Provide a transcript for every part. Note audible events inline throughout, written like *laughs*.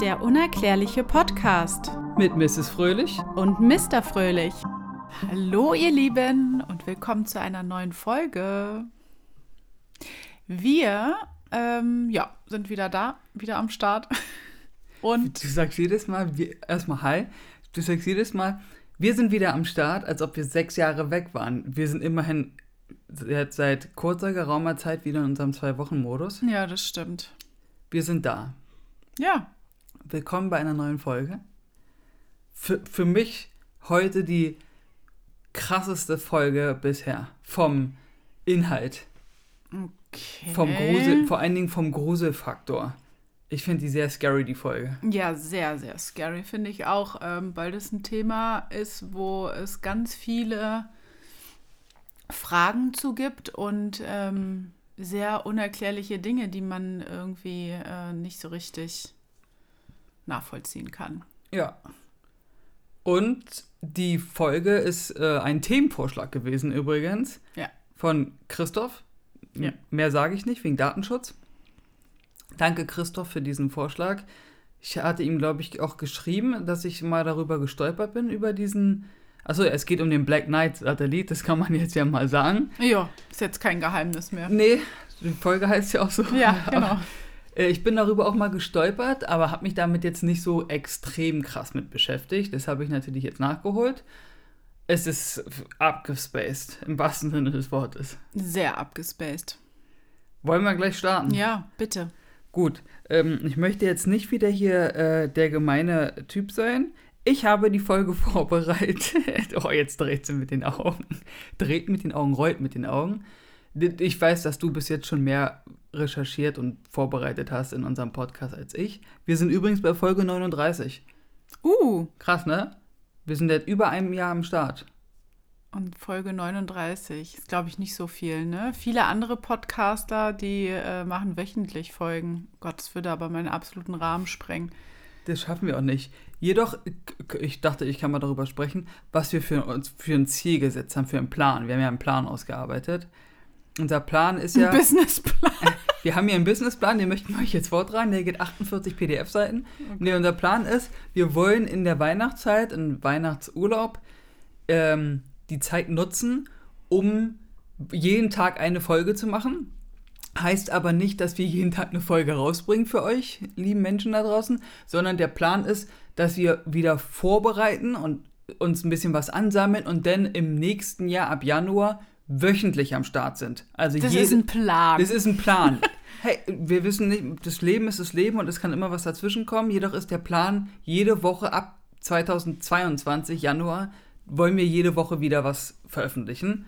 Der unerklärliche Podcast Mit Mrs. Fröhlich. und Mr. Fröhlich. Hallo ihr Lieben und willkommen zu einer neuen Folge. Wir ähm, ja, sind wieder da, wieder am Start. *laughs* Und Du sagst jedes Mal, wir, erstmal Hi. Du sagst jedes Mal, wir sind wieder am Start, als ob wir sechs Jahre weg waren. Wir sind immerhin jetzt seit kurzer, geraumer Zeit wieder in unserem Zwei-Wochen-Modus. ja, das stimmt. Wir sind da. Ja, Willkommen bei einer neuen Folge. Für, für mich heute die krasseste Folge bisher. Vom Inhalt. okay. Vom Grusel, vor allen Dingen vom Gruselfaktor. Ich finde die sehr scary, die Folge. Ja, sehr, sehr scary, finde ich auch, ähm, weil das ein Thema ist, wo es ganz viele Fragen zu gibt und ähm, sehr unerklärliche Dinge, die man irgendwie äh, nicht so richtig nachvollziehen kann. Ja. Und die Folge ist äh, ein Themenvorschlag gewesen übrigens. Ja. Von Christoph. Ja. Mehr sage ich nicht, wegen Datenschutz. Danke, Christoph, für diesen Vorschlag. Ich hatte ihm, glaube ich, auch geschrieben, dass ich mal darüber gestolpert bin, über diesen. Achso, es geht um den Black Knight Satellit, das kann man jetzt ja mal sagen. Ja, ist jetzt kein Geheimnis mehr. Nee, die Folge heißt ja auch so. Ja, *laughs* genau. Äh, Ich bin darüber auch mal gestolpert, aber habe mich damit jetzt nicht so extrem krass mit beschäftigt. Das habe ich natürlich jetzt nachgeholt. Es ist abgespaced, im wahrsten Sinne des Wortes. Sehr abgespaced. Wollen wir gleich starten? Ja, bitte. Gut, ähm, ich möchte jetzt nicht wieder hier äh, der gemeine Typ sein. Ich habe die Folge *laughs* vorbereitet. oh, jetzt dreht sie mit den Augen. Dreht mit den Augen, rollt mit den Augen. Ich weiß, dass du bis jetzt schon mehr recherchiert und vorbereitet hast in unserem Podcast als ich. Wir sind übrigens bei Folge 39. Uh, Krass, ne? Wir sind seit über einem Jahr am Start. Und Folge 39 ist, glaube ich, nicht so viel, ne? Viele andere Podcaster, die äh, machen wöchentlich Folgen. Gott, das würde aber meinen absoluten Rahmen sprengen. Das schaffen wir auch nicht. Jedoch, ich dachte, ich kann mal darüber sprechen, was wir für uns für ein Ziel gesetzt haben, für einen Plan. Wir haben ja einen Plan ausgearbeitet. Unser Plan ist ja, Ein Businessplan. wir haben hier einen Businessplan, den möchten wir euch jetzt vortragen, der geht 48 PDF-Seiten. Nee, unser Plan ist, wir wollen in der Weihnachtszeit, im Weihnachtsurlaub, ähm, die Zeit nutzen, um jeden Tag eine Folge zu machen. Heißt aber nicht, dass wir jeden Tag eine Folge rausbringen für euch, lieben Menschen da draußen, sondern der Plan ist, dass wir wieder vorbereiten und uns ein bisschen was ansammeln und dann im nächsten Jahr ab Januar wöchentlich am Start sind. Also Das ist ein Plan. das ist ein Plan. *laughs* Hey, wir wissen nicht, das Leben ist das Leben und es kann immer was dazwischen kommen. Jedoch ist der Plan, jede Woche ab 2022, Januar, wollen wir jede Woche wieder was veröffentlichen.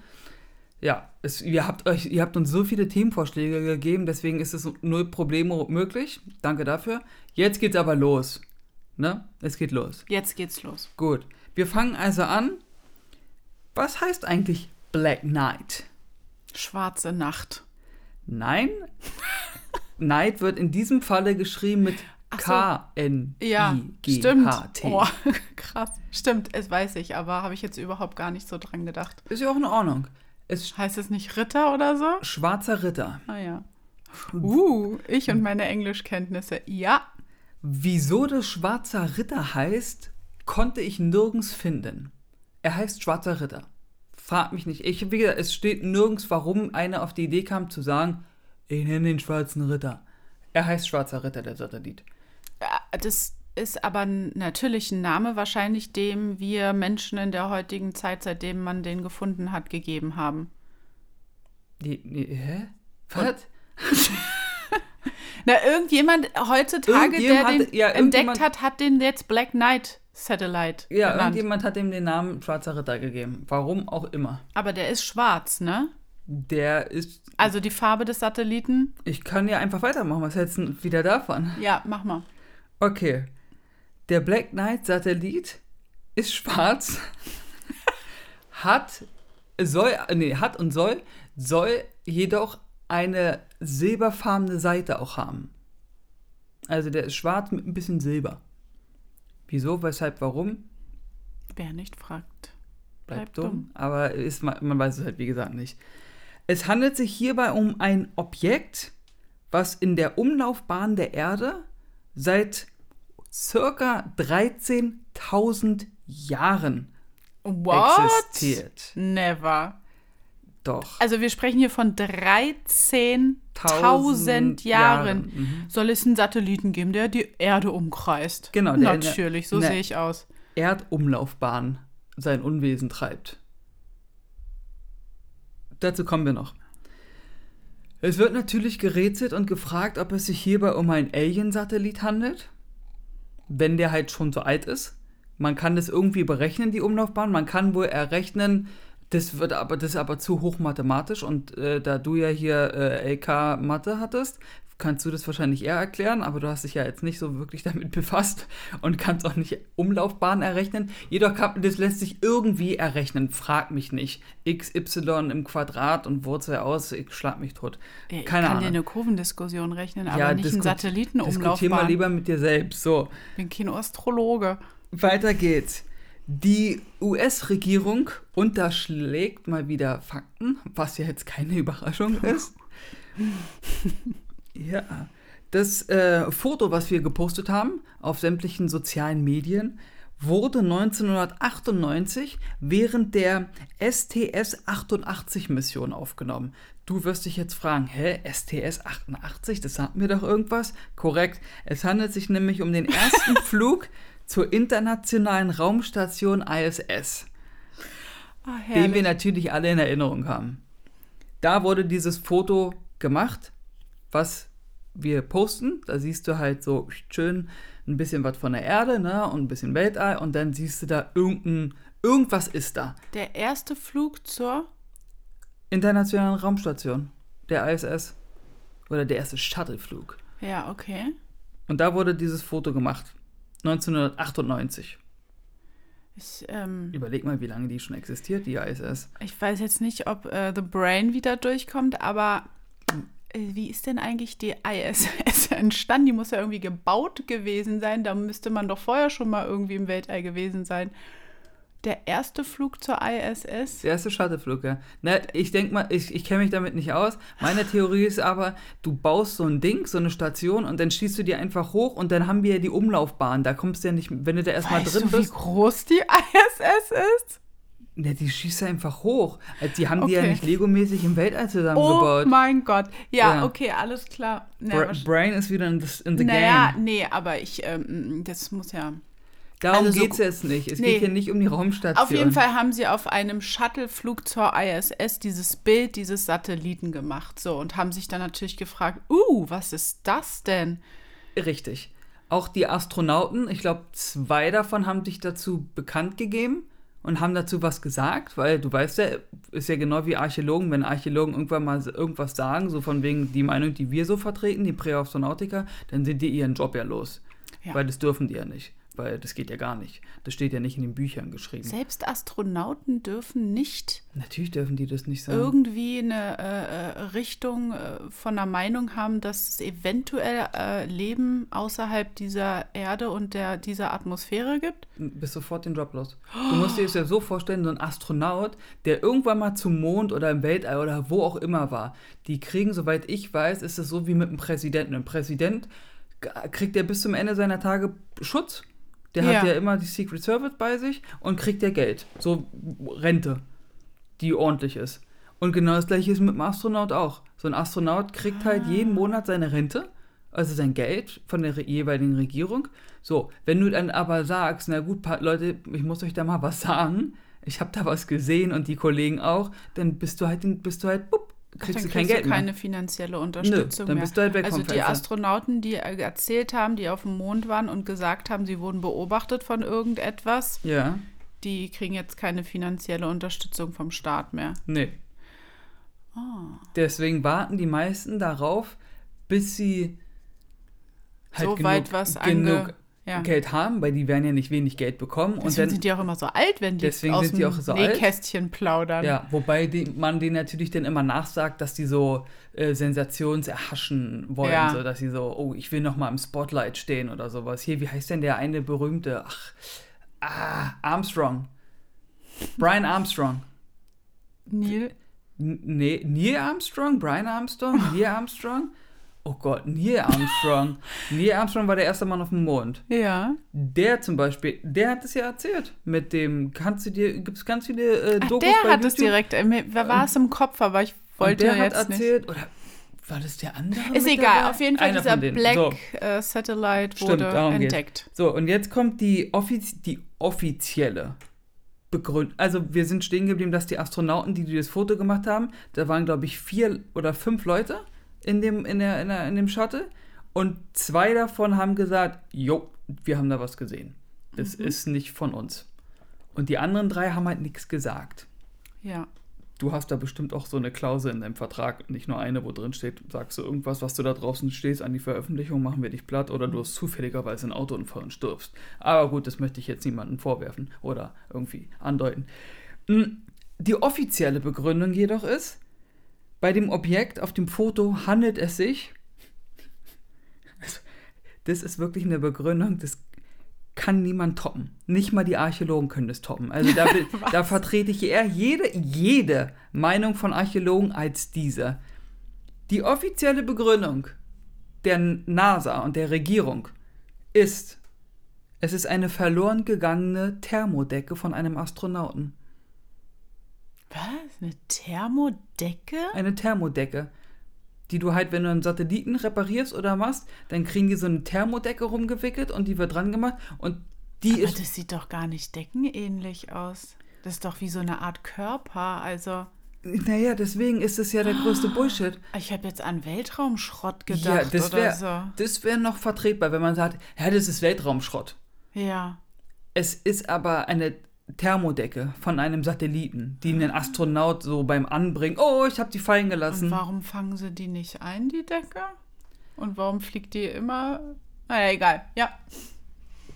Ja, es, ihr, habt euch, ihr habt uns so viele Themenvorschläge gegeben, deswegen ist es null Probleme möglich. Danke dafür. Jetzt geht's aber los. Ne? Es geht los. Jetzt geht's los. Gut. Wir fangen also an. Was heißt eigentlich Black Knight? Schwarze Nacht. Nein. Night wird in diesem Falle geschrieben mit so. K-N-I-G-H-T. Ja, stimmt. Oh, *laughs* krass. Stimmt, es weiß ich, aber habe ich jetzt überhaupt gar nicht so dran gedacht. Ist ja auch in Ordnung. Es Heißt es nicht Ritter oder so? schwarzer Ritter. Ah ja. Uh, ich und meine Englischkenntnisse. Ja. Wieso das schwarzer Ritter heißt, konnte ich nirgends finden. Er heißt schwarzer Ritter. Frag mich nicht. Ich, wie gesagt, es steht nirgends, warum einer auf die Idee kam zu sagen, ich nenne den schwarzen Ritter. Er heißt schwarzer Ritter, der Satellit. Das ist aber natürlich ein Name, wahrscheinlich dem wir Menschen in der heutigen Zeit, seitdem man den gefunden hat, gegeben haben. Die, die, hä? Was? *laughs* Na, irgendjemand heutzutage, der Irgendjemand den hat- ja, entdeckt hat, hat den jetzt Black Knight Satellite Ja, genannt. irgendjemand hat ihm den Namen Schwarzer Ritter gegeben. Warum auch immer. Aber der ist schwarz, ne? Der ist. Also die Farbe des Satelliten. Ich kann ja einfach weitermachen. Was hältst du wieder davon? Ja, mach mal. Okay. Der Black Knight Satellit ist schwarz. *laughs* hat, soll, nee, hat und soll, soll jedoch eine silberfarbene Seite auch haben. Also der ist schwarz mit ein bisschen Silber. Wieso, weshalb, warum? Wer nicht fragt. Bleibt, Bleibt dumm. dumm. Aber ist, man man weiß es halt, wie gesagt, nicht. Es handelt sich hierbei um ein Objekt, was in der Umlaufbahn der Erde seit circa 13.000 Jahren What? existiert. Never. Doch. Also wir sprechen hier von 13.000 Tausend Jahren. Jahren, mhm. Soll es einen Satelliten geben, der die Erde umkreist? Genau, der Natürlich, so der- sehe ich aus. Erdumlaufbahn sein Unwesen treibt. Dazu kommen wir noch. Es wird natürlich gerätselt und gefragt, ob es sich hierbei um einen Alien-Satellit handelt, wenn der halt schon so alt ist. Man kann das irgendwie berechnen, die Umlaufbahn. Man kann wohl errechnen, das wird aber, das ist aber zu hoch mathematisch und äh, da du ja hier äh, LK Mathe hattest, kannst du das wahrscheinlich eher erklären, aber du hast dich ja jetzt nicht so wirklich *laughs* damit befasst und kannst auch nicht Umlaufbahn errechnen. Jedoch kann, das lässt sich irgendwie errechnen. Frag mich nicht. x, y im Quadrat und Wurzel aus, ich schlag mich tot. Ich Keine kann dir Ahnung. eine Kurvendiskussion rechnen, aber Ja, nicht einen diskut- Diskutier mal Satellitenumlaufbahn. lieber mit dir selbst. So, Ich bin kein Astrologe. weiter geht's. Die US-Regierung unterschlägt mal wieder Fakten, was ja jetzt keine Überraschung *laughs* ist. ja. Das äh, Foto, was wir gepostet haben auf sämtlichen sozialen Medien, wurde 1998 während der STS-88-Mission aufgenommen. Du wirst dich jetzt fragen, hä, STS-88, das sagt mir doch irgendwas? Korrekt, es handelt sich nämlich um den ersten *laughs* Flug zur internationalen Raumstation ISS Ah, den wir natürlich alle in Erinnerung haben. Da wurde dieses Foto gemacht, was wir posten. Da siehst du halt so schön ein bisschen was von der Erde, ne, und ein bisschen Weltall und dann siehst du da irgendein, irgendwas ist da. Der erste Flug zur. Internationalen Raumstation, der ISS. Oder der erste Shuttleflug. Ja, okay. Und da wurde dieses Foto gemacht. 1998. Ich, ähm, Überleg mal, wie lange die schon existiert, die ISS. ich weiß jetzt nicht, ob äh, The Brain wieder durchkommt, aber äh, wie ist denn eigentlich die ISS *laughs* entstanden? Die muss ja irgendwie gebaut gewesen sein. Da müsste man doch vorher schon mal irgendwie im Weltall gewesen sein. Der erste Flug zur ISS? Der erste Shuttleflug, ja. Ne, ich denke mal, ich, ich kenne mich damit nicht aus. Meine Theorie ist aber, du baust so ein Ding, so eine Station und dann schießt du die einfach hoch und dann haben wir ja die Umlaufbahn. Da kommst du ja nicht, wenn du da erstmal Weißt drin du, wie bist. groß die ISS ist? Ne, die schießt einfach hoch. Also die haben die ja Okay. nicht Lego-mäßig im Weltall Oh zusammengebaut. mein Gott. Ja, Ja. okay, alles klar. Na, Bra Brain ist wieder in, this, in the naja, game. nee, aber ich, ähm, das muss ja. Darum also so geht's jetzt nicht. Es Nee. geht hier nicht um die Raumstation. Auf jeden Fall haben sie auf einem Shuttleflug zur ISS dieses Bild dieses Satelliten gemacht. So, und haben sich dann natürlich gefragt, uh, was ist das denn? Richtig. Auch die Astronauten, ich glaube, zwei davon haben sich dazu bekannt gegeben und haben dazu was gesagt, weil du weißt ja, ist ja genau wie Archäologen, wenn Archäologen irgendwann mal irgendwas sagen, so von wegen die Meinung, die wir so vertreten, die Präastronautiker, dann sind die ihren Job ja los. Ja. Weil das dürfen die ja nicht. Weil das geht ja gar nicht. Das steht ja nicht in den Büchern geschrieben. Selbst Astronauten dürfen nicht Natürlich dürfen die das nicht sagen. irgendwie eine äh, äh, Richtung äh, von der Meinung haben, dass es eventuell äh, Leben außerhalb dieser Erde und der, dieser Atmosphäre gibt. bist sofort den Job los. Du musst dir das ja so vorstellen, so ein Astronaut, der irgendwann mal zum Mond oder im Weltall oder wo auch immer war, die kriegen, soweit ich weiß, ist es so wie mit einem Präsidenten. Ein Präsident g- kriegt ja bis zum Ende seiner Tage Schutz. Der Ja. hat ja immer die Secret Service bei sich und kriegt ja Geld. So Rente, die ordentlich ist. Und genau das gleiche ist mit dem Astronaut auch. So ein Astronaut kriegt halt jeden Monat seine Rente, also sein Geld von der jeweiligen Regierung. So, wenn du dann aber sagst, na gut, Leute, ich muss euch da mal was sagen, ich habe da was gesehen und die Kollegen auch, dann bist du halt, bist du halt, bupp, kriegst dann du kein Geld du keine mehr. finanzielle Unterstützung dann mehr. bist du halt weg also die. Astronauten, die äh, erzählt haben, die auf dem Mond waren und gesagt haben, sie wurden beobachtet von irgendetwas, Ja, die kriegen jetzt keine finanzielle Unterstützung vom Staat mehr. nee. Ah. Deswegen warten die meisten darauf, bis sie halt So genug, weit was genug ja. Geld haben, weil die werden ja nicht wenig Geld bekommen. und Deswegen dann, sind die auch immer so alt, wenn die Deswegen aus sind die dem auch so alt. Nähkästchen plaudern. Ja, wobei die, man denen natürlich dann immer nachsagt, dass die so äh, sensationserhaschen wollen, Ja. so dass sie so, oh, ich will noch mal im Spotlight stehen oder sowas. Hier, wie heißt denn der eine berühmte? Ach, ah, Armstrong. Brian Armstrong. Neil, nee, Neil Armstrong? Brian Armstrong? Neil Armstrong? Oh Gott, Neil Armstrong. *laughs* Neil Armstrong war der erste Mann auf dem Mond. Ja. Der zum Beispiel, der hat es ja erzählt. Mit dem, kannst du dir, gibt es ganz viele äh, Ach, Dokus der bei hat es YouTube. direkt, äh, mir war es im Kopf, aber ich Und wollte der jetzt hat nicht. erzählt, oder war das der andere? Ist egal, auf jeden Fall Einer dieser. Black So. äh, Satellite Stimmt, wurde darum geht's. entdeckt. So, und jetzt kommt die, offiz die offizielle Begründung. Also, wir sind stehen geblieben, dass die Astronauten, die, die das Foto gemacht haben, da waren, glaube ich, vier oder fünf Leute in dem, in der, in der, in dem Shuttle. Und zwei davon haben gesagt: Jo, wir haben da was gesehen. Das Mhm. ist nicht von uns. Und die anderen drei haben halt nichts gesagt. Ja. Du hast da bestimmt auch so eine Klausel in deinem Vertrag, nicht nur eine, wo drin steht, sagst du irgendwas, was du da draußen stehst, an die Veröffentlichung, machen wir dich platt oder du hast zufälligerweise einen Autounfall und stirbst. Aber gut, das möchte ich jetzt niemandem vorwerfen oder irgendwie andeuten. Mm, Die offizielle Begründung jedoch ist, bei dem Objekt auf dem Foto handelt es sich, *laughs* das ist wirklich eine Begründung, das kann niemand toppen. Nicht mal die Archäologen können das toppen. Also da, *laughs* da vertrete ich eher jede, jede Meinung von Archäologen als diese. Die offizielle Begründung der NASA und der Regierung ist, es ist eine verloren gegangene Thermodecke von einem Astronauten. Was? Eine Thermodecke? Eine Thermodecke, die du halt, wenn du einen Satelliten reparierst oder machst, dann kriegen die so eine Thermodecke rumgewickelt und die wird dran gemacht und die Aber ist das sieht doch gar nicht deckenähnlich aus. Das ist doch wie so eine Art Körper. Also, Naja, deswegen ist es ja der größte Bullshit. ich habe jetzt an Weltraumschrott gedacht ja, das wäre so. das wär noch vertretbar, wenn man sagt, ja, das ist Weltraumschrott. Ja. Es ist aber eine Thermodecke von einem Satelliten, die einen Astronaut so beim Anbringen, oh, ich habe die fallen Und gelassen. warum fangen sie die nicht ein, die Decke? Und warum fliegt die immer? Naja, egal. Ja.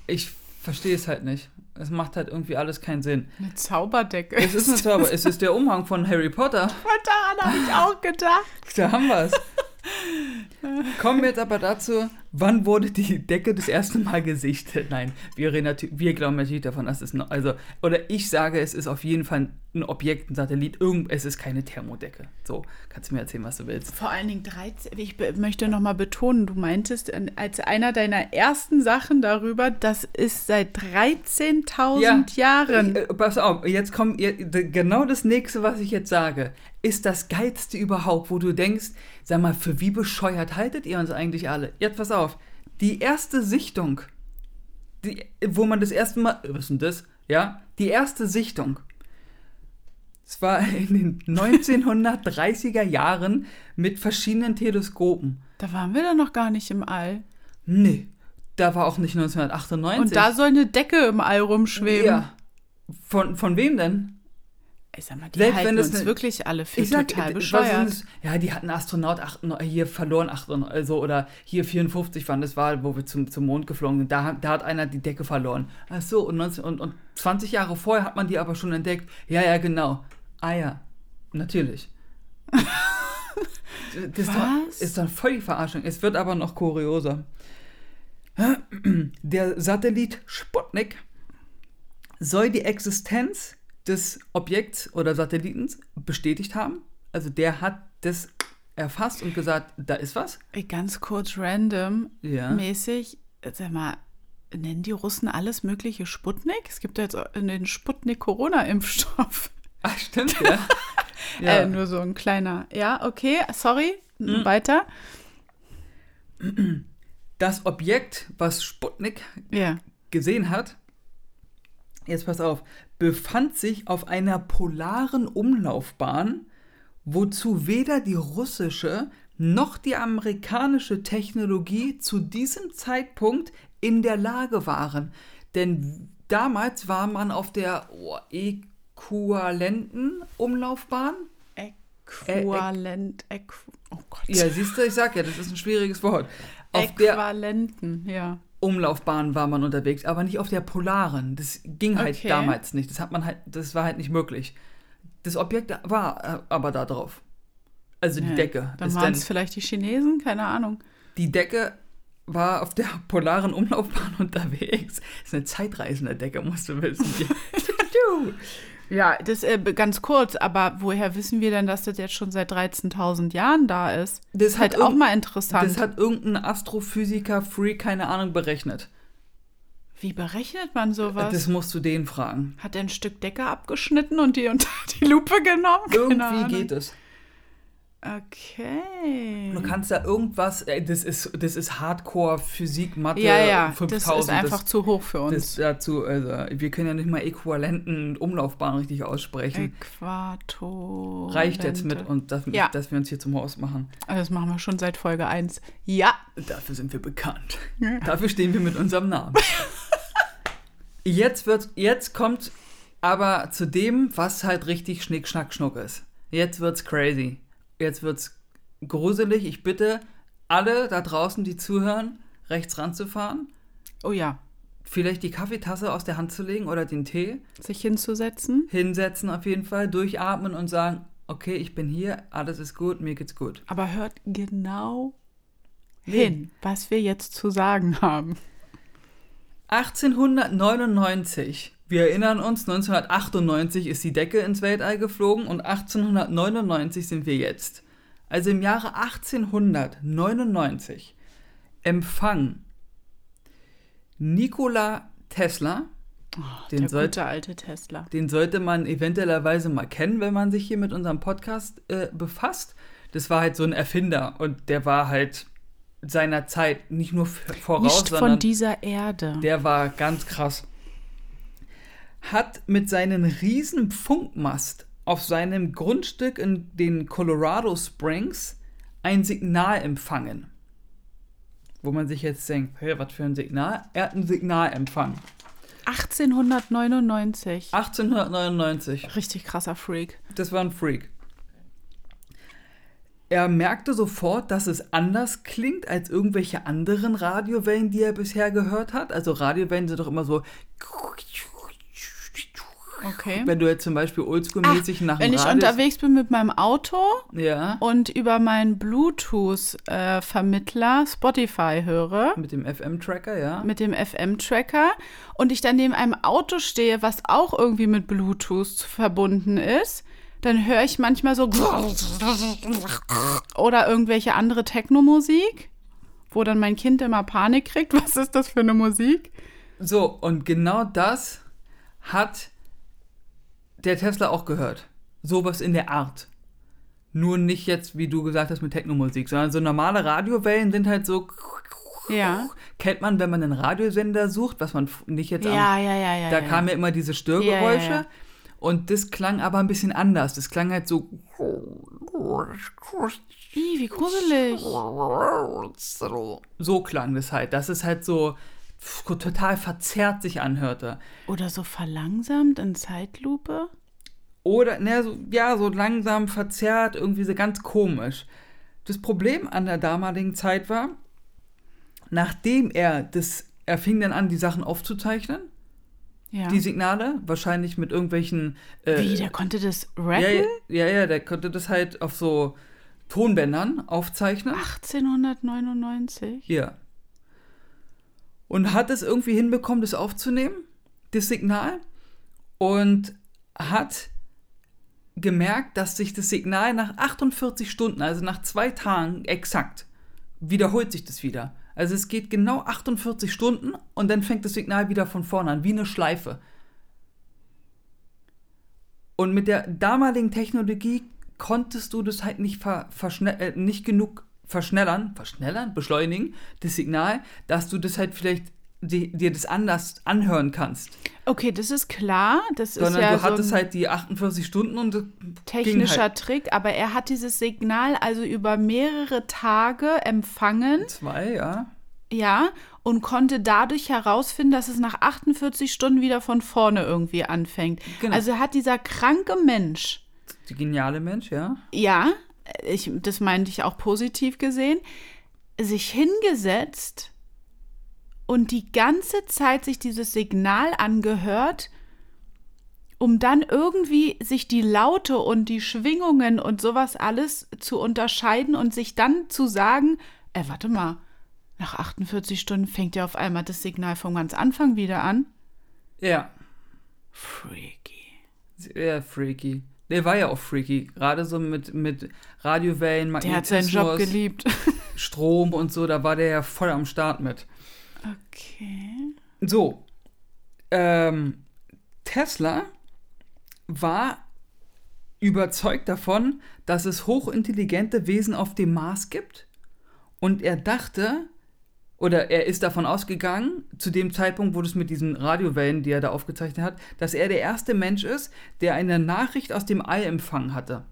Ich verstehe es halt nicht. Es macht halt irgendwie alles keinen Sinn. Eine Zauberdecke. Es ist eine *laughs* Zauber, es ist der Umhang von Harry Potter. Daran habe ich auch gedacht. Da haben wir es. *laughs* Kommen wir jetzt aber dazu, wann wurde die Decke das erste Mal gesichtet? Nein, wir, wir glauben natürlich davon, dass es noch, also, oder ich sage, es ist auf jeden Fall ein Objekt, ein Satellit, irgend, es ist keine Thermodecke. So, kannst du mir erzählen, was du willst. Vor allen Dingen 13. Ich möchte nochmal betonen, du meintest äh, als einer deiner ersten Sachen darüber, das ist seit 13.000 Jahren. Äh, pass auf, jetzt kommt genau das nächste, was ich jetzt sage, ist das geilste überhaupt, wo du denkst, sag mal, für wie bescheuert haltet ihr uns eigentlich alle? Jetzt pass auf, die erste Sichtung, die, wo man das erste Mal, was ist denn das? Ja, die erste Sichtung. Es war *laughs* in den 1930er Jahren mit verschiedenen Teleskopen. Da waren wir doch noch gar nicht im All. Nee, da war auch nicht 1998. Und da soll eine Decke im All rumschweben. Ja. Von, von wem denn? Ich sag mal, die Selbst halten uns eine- wirklich alle für sag, total äh, bescheuert. ist- Ja, die hatten Astronaut acht, hier verloren, acht, also oder hier 54 waren das war, wo wir zum, zum Mond geflogen sind. Da, hat- da hat einer die Decke verloren. Ach so, und, 19, und, und 20 Jahre vorher hat man die aber schon entdeckt. Ja, ja, genau. Ah ja, natürlich. *laughs* das ist doch, Was? ist doch voll die Verarschung. Es wird aber noch kurioser. Der Satellit Sputnik soll die Existenz des Objekts oder Satellitens bestätigt haben. Also der hat das erfasst und gesagt, da ist was. Ganz kurz random Ja. mäßig, sag mal, nennen die Russen alles mögliche Sputnik? Es gibt ja jetzt den Sputnik-Corona-Impfstoff. *laughs* Ach, stimmt, ja. *laughs* ja. Äh, nur so ein kleiner. Ja, okay, sorry. Weiter. das Objekt, was Sputnik Ja. gesehen hat, jetzt pass auf, befand sich auf einer polaren Umlaufbahn, wozu weder die russische noch die amerikanische Technologie zu diesem Zeitpunkt in der Lage waren. Denn damals war man auf der oh, äquivalenten Umlaufbahn. Äquivalent. Äqu oh Gott. Ja, siehst du, ich sag ja, das ist ein schwieriges Wort. Auf Äquivalenten, ja. Umlaufbahn war man unterwegs, aber nicht auf der polaren. Das ging halt Okay. damals nicht. Das hat man halt, das war halt nicht möglich. Das Objekt war äh, aber da drauf. Also die Ja, Decke. Dann waren es vielleicht die Chinesen, keine Ahnung. die Decke war auf der *laughs* polaren Umlaufbahn *laughs* unterwegs. Das ist eine zeitreisende Decke, musst du wissen. *laughs* Ja, das äh, ganz kurz, aber woher wissen wir denn, dass das jetzt schon seit 13.000 Jahren da ist? Das ist halt hat auch mal interessant. Das hat irgendein Astrophysiker-Freak, keine Ahnung, berechnet. Wie berechnet man sowas? Das musst du den fragen. hat er ein Stück Decke abgeschnitten und die unter *laughs* die Lupe genommen? Keine Irgendwie Ahnung. geht es. Okay. Du kannst da irgendwas, ey, das ist, das ist Hardcore-Physik, Mathe, Ja, ja, 5000. das ist einfach das, zu hoch für uns. das dazu, also, wir können ja nicht mal Äquivalenten und Umlaufbahnen richtig aussprechen. Äquator. Reicht jetzt mit, und dass, Ja. dass wir uns hier zum Haus machen. Das machen wir schon seit Folge 1. Ja. Dafür sind wir bekannt. Dafür stehen wir mit unserem Namen. *laughs* jetzt, wird, jetzt kommt aber zu dem, was halt richtig Schnick, Schnack, Schnuck ist. Jetzt wird's crazy. Jetzt wird's gruselig. Ich bitte alle da draußen, die zuhören, rechts ranzufahren. Oh ja. Vielleicht die Kaffeetasse aus der Hand zu legen oder den Tee. Sich hinzusetzen. Hinsetzen auf jeden Fall, durchatmen und sagen, okay, ich bin hier, alles ist gut, mir geht's gut. Aber hört genau Nee. hin, was wir jetzt zu sagen haben. 1899, wir erinnern uns, 1998 ist die Decke ins Weltall geflogen und 1899 sind wir jetzt. Also im Jahre 1899 empfang Nikola Tesla, den, Der soll, gute alte Tesla. den sollte man eventuellerweise mal kennen, wenn man sich hier mit unserem Podcast äh, befasst. Das war halt so ein Erfinder und der war halt seiner Zeit nicht nur voraus, Nicht sondern von dieser Erde. der war ganz krass. Hat mit seinem riesen Funkmast auf seinem Grundstück in den Colorado Springs ein Signal empfangen. Wo man sich jetzt denkt, hey, was für ein Signal? Er hat ein Signal empfangen. 1899. 1899. Richtig krasser Freak. Das war ein Freak. Er merkte sofort, dass es anders klingt als irgendwelche anderen Radiowellen, die er bisher gehört hat. Also Radiowellen sind doch immer so, Okay. wenn du jetzt zum Beispiel oldschool-mäßig nach dem Wenn ich unterwegs bin mit meinem Auto Ja, und über meinen Bluetooth-Vermittler Spotify höre, mit dem FM-Tracker, ja. mit dem FM-Tracker, und ich dann neben einem Auto stehe, was auch irgendwie mit Bluetooth verbunden ist, dann höre ich manchmal so oder irgendwelche andere Techno-Musik, wo dann mein Kind immer Panik kriegt. *laughs* Was ist das für eine Musik? So, und genau das hat der Tesla auch gehört. Sowas in der Art. Nur nicht jetzt, wie du gesagt hast, mit Technomusik, sondern so normale Radiowellen sind halt so. Ja. Kennt man, wenn man einen Radiosender sucht, was man nicht jetzt am. Ja, ja, ja, ja. da ja. kamen ja immer diese Störgeräusche. Ja. Und das klang aber ein bisschen anders. Das klang halt so. Ih, wie gruselig. So klang das halt. Dass es halt so total verzerrt sich anhörte. Oder so verlangsamt in Zeitlupe. Oder, ne, so, ja, so langsam verzerrt, irgendwie so ganz komisch. Das Problem an der damaligen Zeit war, nachdem er das, er fing dann an, die Sachen aufzuzeichnen, Ja. die Signale, wahrscheinlich mit irgendwelchen. Äh, Wie, der konnte das rappen? ja, ja, ja, der konnte das halt auf so Tonbändern aufzeichnen. 1899? Ja. Und hat es irgendwie hinbekommen, das aufzunehmen, das Signal. Und hat gemerkt, dass sich das Signal nach 48 Stunden, also nach zwei Tagen exakt, wiederholt sich das wieder. Also es geht genau 48 Stunden und dann fängt das Signal wieder von vorne an, wie eine Schleife. Und mit der damaligen Technologie konntest du das halt nicht, ver, äh, nicht genug verschnellern, verschnellern, beschleunigen, das Signal, dass du das halt vielleicht di- dir das anders anhören kannst. Okay, das ist klar. Das Sondern ist ja du hattest so halt die 48 Stunden und das technischer halt Trick, aber er hat dieses Signal also über mehrere Tage empfangen, zwei, ja. ja, und konnte dadurch herausfinden, dass es nach 48 Stunden wieder von vorne irgendwie anfängt. Genau. Also hat dieser kranke Mensch, Die geniale Mensch, ja. ja, ich, das meinte ich auch positiv gesehen, sich hingesetzt und die ganze Zeit sich dieses Signal angehört, um dann irgendwie sich die Laute und die Schwingungen und sowas alles zu unterscheiden und sich dann zu sagen, äh, warte mal, nach 48 Stunden fängt ja auf einmal das Signal vom ganz Anfang wieder an. Ja. Freaky. Sehr freaky. Der war ja auch freaky. Gerade so mit, mit Radiowellen, Der hat seinen Job Magnetismus, geliebt. *laughs* Strom und so, da war der ja voll am Start mit. Okay. So. Ähm, Tesla war überzeugt davon, dass es hochintelligente Wesen auf dem Mars gibt. Und er dachte, oder er ist davon ausgegangen, zu dem Zeitpunkt, wo das mit diesen Radiowellen, die er da aufgezeichnet hat, dass er der erste Mensch ist, der eine Nachricht aus dem All empfangen hatte.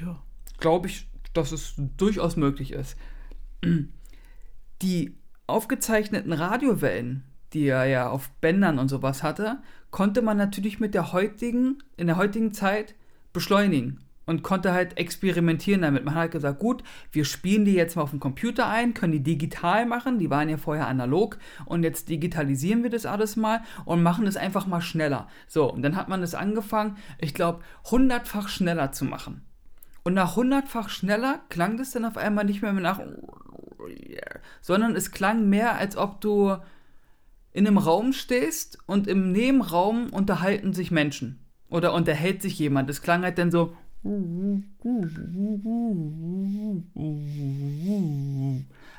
Ja. Glaube ich, dass es durchaus möglich ist. Die aufgezeichneten Radiowellen, die er ja auf Bändern und sowas hatte, konnte man natürlich mit der heutigen, in der heutigen Zeit beschleunigen und konnte halt experimentieren damit. Man hat halt gesagt, gut, wir spielen die jetzt mal auf dem Computer ein, können die digital machen, die waren ja vorher analog und jetzt digitalisieren wir das alles mal und machen es einfach mal schneller. So, und dann hat man es angefangen, ich glaube, hundertfach schneller zu machen. Und nach hundertfach schneller klang das dann auf einmal nicht mehr nach, sondern es klang mehr, als ob du in einem Raum stehst und im Nebenraum unterhalten sich Menschen. Oder unterhält sich jemand. Es klang halt dann so.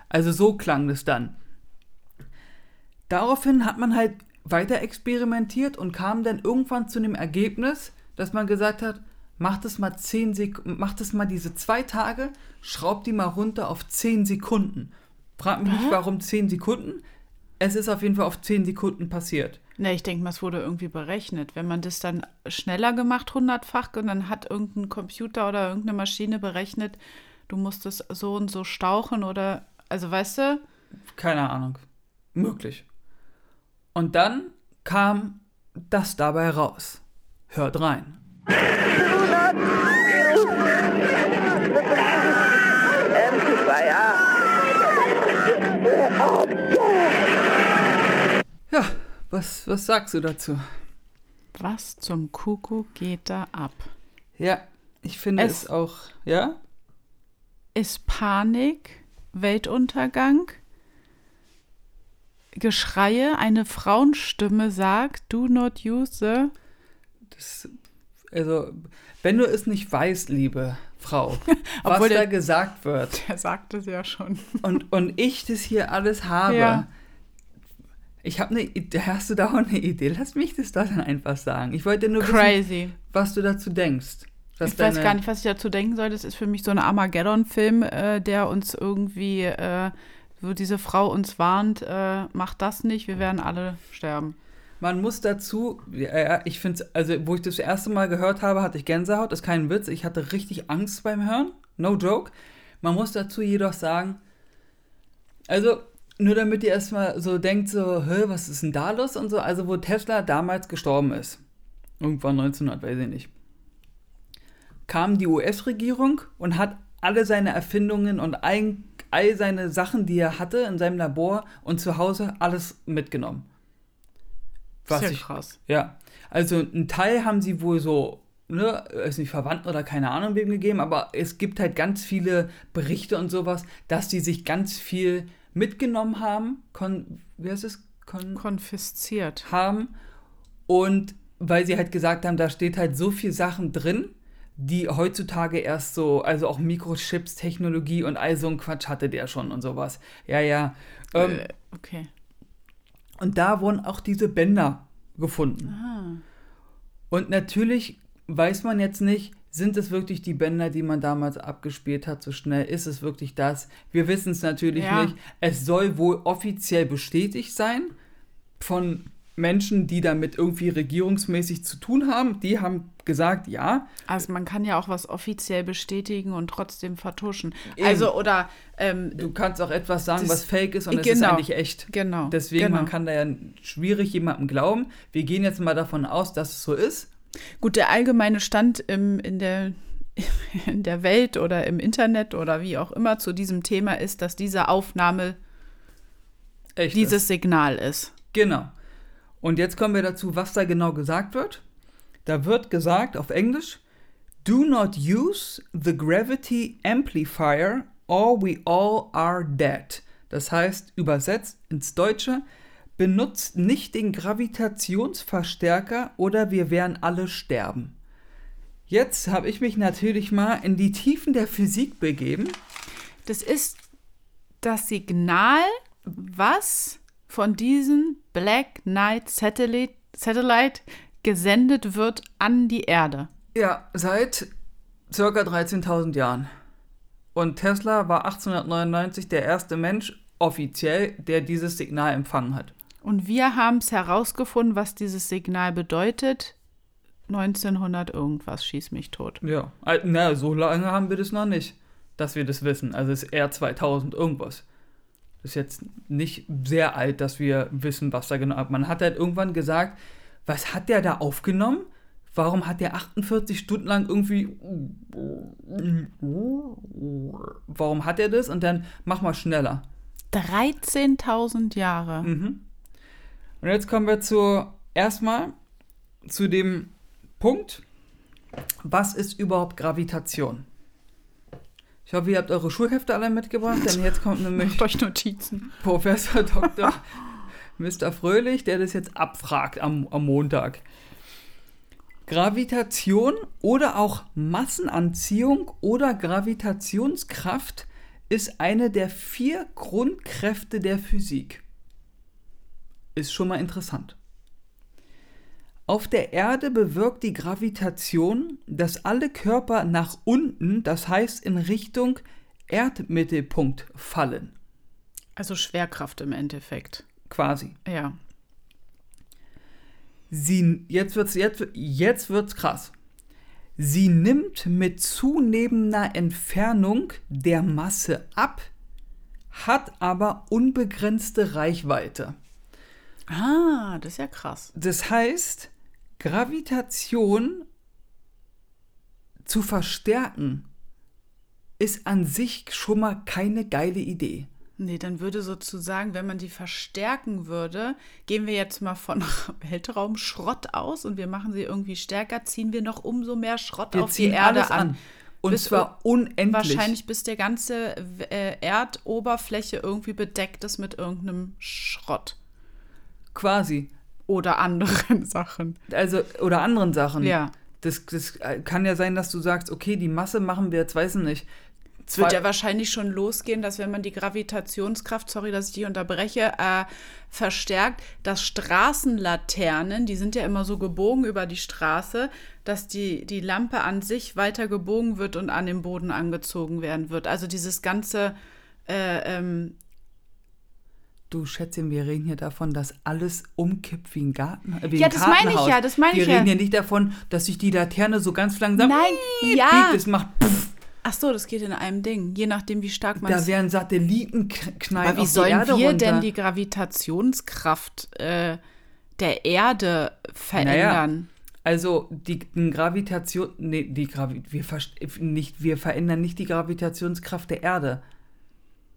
Also so klang das dann. Daraufhin hat man halt weiter experimentiert und kam dann irgendwann zu dem Ergebnis, dass man gesagt hat, macht es mal 10 Sek macht es mal diese zwei Tage, schraubt die mal runter auf 10 Sekunden. Frag mich nicht, warum 10 Sekunden. Es ist auf jeden Fall auf 10 Sekunden passiert. Ne, ich denke mal, es wurde irgendwie berechnet. Wenn man das dann schneller gemacht, hundertfach, und dann hat irgendein Computer oder irgendeine Maschine berechnet, du musst es so und so stauchen oder, also weißt du, Keine Ahnung. Möglich. Und dann kam das dabei raus. Hört rein. Was, was sagst du dazu? was zum Kuckuck geht da ab? Ja, ich finde Es- es, auch, ja? Ist Panik, Weltuntergang, Geschreie, eine Frauenstimme sagt, do not use the. Das, also, wenn du es nicht weißt, liebe Frau, *laughs* was Obwohl da der- gesagt wird *laughs* Er sagt es ja schon. und, und ich das hier alles habe, Ja. Ich habe eine Idee, hast du da auch eine Idee? Lass mich das doch dann einfach sagen. Ich wollte nur wissen, Crazy. was du dazu denkst. Ich weiß gar nicht, was ich dazu denken soll. Das ist für mich so ein Armageddon-Film, äh, der uns irgendwie, äh, wo diese Frau uns warnt, äh, macht das nicht, wir werden alle sterben. Man muss dazu, ja, ich finde es, also wo ich das erste Mal gehört habe, hatte ich Gänsehaut, ist kein Witz. Ich hatte richtig Angst beim Hören, no joke. Man muss dazu jedoch sagen, also nur damit ihr erstmal so denkt, so, hä, was ist denn da los und so, also wo Tesla damals gestorben ist, irgendwann 1900, weiß ich nicht, kam die US-Regierung und hat alle seine Erfindungen und ein, all seine Sachen, die er hatte in seinem Labor und zu Hause, alles mitgenommen. Was Sehr ich, krass. ja, also einen Teil haben sie wohl so, ne, ist nicht Verwandten oder keine Ahnung wem gegeben, aber es gibt halt ganz viele Berichte und sowas, dass die sich ganz viel mitgenommen haben, kon, wie heißt es? Kon, Konfisziert. haben und weil sie halt gesagt haben, da steht halt so viel Sachen drin, die heutzutage erst so, also auch Mikrochips, Technologie und all so ein Quatsch hatte der schon und sowas. Ja, ja. Ähm, äh, okay. und da wurden auch diese Bänder gefunden. Ah. Und natürlich weiß man jetzt nicht, sind es wirklich die Bänder, die man damals abgespielt hat, so schnell? Ist es wirklich das? Wir wissen es natürlich Ja. nicht. Es soll wohl offiziell bestätigt sein von Menschen, die damit irgendwie regierungsmäßig zu tun haben. Die haben gesagt, ja. Also man kann ja auch was offiziell bestätigen und trotzdem vertuschen. Eben. Also oder ähm, Du kannst auch etwas sagen, was fake ist und es ist genau. eigentlich echt. genau. Deswegen, genau. man kann da ja schwierig jemandem glauben. Wir gehen jetzt mal davon aus, dass es so ist. Gut, der allgemeine Stand im, in, der, *laughs* in der Welt oder im Internet oder wie auch immer zu diesem Thema ist, dass diese Aufnahme Echt dieses Signal ist. Genau. Und jetzt kommen wir dazu, was da genau gesagt wird. Da wird gesagt auf Englisch, Do not use the gravity amplifier or we all are dead. Das heißt, übersetzt ins Deutsche, benutzt nicht den Gravitationsverstärker oder wir werden alle sterben. Jetzt habe ich mich natürlich mal in die Tiefen der Physik begeben. Das ist das Signal, was von diesem Black Knight Satellite, Satellite gesendet wird an die Erde. Ja, seit circa 13.000 Jahren. Und Tesla war 1899 der erste Mensch offiziell, der dieses Signal empfangen hat. Und wir haben es herausgefunden, was dieses Signal bedeutet. 1900 irgendwas, schieß mich tot. Ja, na, so lange haben wir das noch nicht, dass wir das wissen. Also es ist eher 2000 irgendwas. Das ist jetzt nicht sehr alt, dass wir wissen, was da genau. Man hat halt irgendwann gesagt, was hat der da aufgenommen? Warum hat der 48 Stunden lang irgendwie. Warum hat er das? Und dann mach mal schneller. 13.000 Jahre. Mhm. Und jetzt kommen wir zu erstmal zu dem Punkt, was ist überhaupt Gravitation? Ich hoffe, ihr habt eure Schulhefte alle mitgebracht, denn jetzt kommt nämlich Macht euch Notizen. Professor *laughs* Dr. Mr. Fröhlich, der das jetzt abfragt am, am Montag. Gravitation oder auch Massenanziehung oder Gravitationskraft ist eine der vier Grundkräfte der Physik. Ist schon mal interessant. Auf der Erde bewirkt die Gravitation, dass alle Körper nach unten, das heißt in Richtung Erdmittelpunkt fallen. Also Schwerkraft im Endeffekt. Quasi. Ja. Sie, jetzt wird's, jetzt, jetzt wird's krass. Sie nimmt mit zunehmender Entfernung der Masse ab, hat aber unbegrenzte Reichweite. Ah, das ist ja krass. Das heißt, Gravitation zu verstärken ist an sich schon mal keine geile Idee. Nee, dann würde sozusagen, wenn man die verstärken würde, gehen wir jetzt mal von *laughs* Weltraumschrott aus und wir machen sie irgendwie stärker, ziehen wir noch umso mehr Schrott Wir auf die Erde an. an. Und Bis zwar unendlich. Wahrscheinlich bis der ganze äh, Erdoberfläche irgendwie bedeckt ist mit irgendeinem Schrott. Quasi. Oder anderen *laughs* Sachen. Also, oder anderen Sachen. Ja. Das, das kann ja sein, dass du sagst, okay, die Masse machen wir jetzt, weiß ich nicht. Es wird ja wahrscheinlich schon losgehen, dass wenn man die Gravitationskraft, sorry, dass ich dich unterbreche, äh, verstärkt, dass Straßenlaternen, die sind ja immer so gebogen über die Straße, dass die, die Lampe an sich weiter gebogen wird und an den Boden angezogen werden wird. Also dieses ganze, äh, ähm, Du Schätzchen, wir reden hier davon, dass alles umkippt wie ein Garten. Wie Ja, ein das meine ich ja, das meine wir ich ja. reden hier nicht davon, dass sich die Laterne so ganz langsam Nein, piep, ja. Das macht pff, ach so, das geht in einem Ding, je nachdem, wie stark man da es werden Satelliten k- knallen Aber wie sollen wir runter. denn die Gravitationskraft äh, der Erde verändern? Also die, die Gravitation, nee, die Gravi wir, nicht, wir verändern nicht die Gravitationskraft der Erde.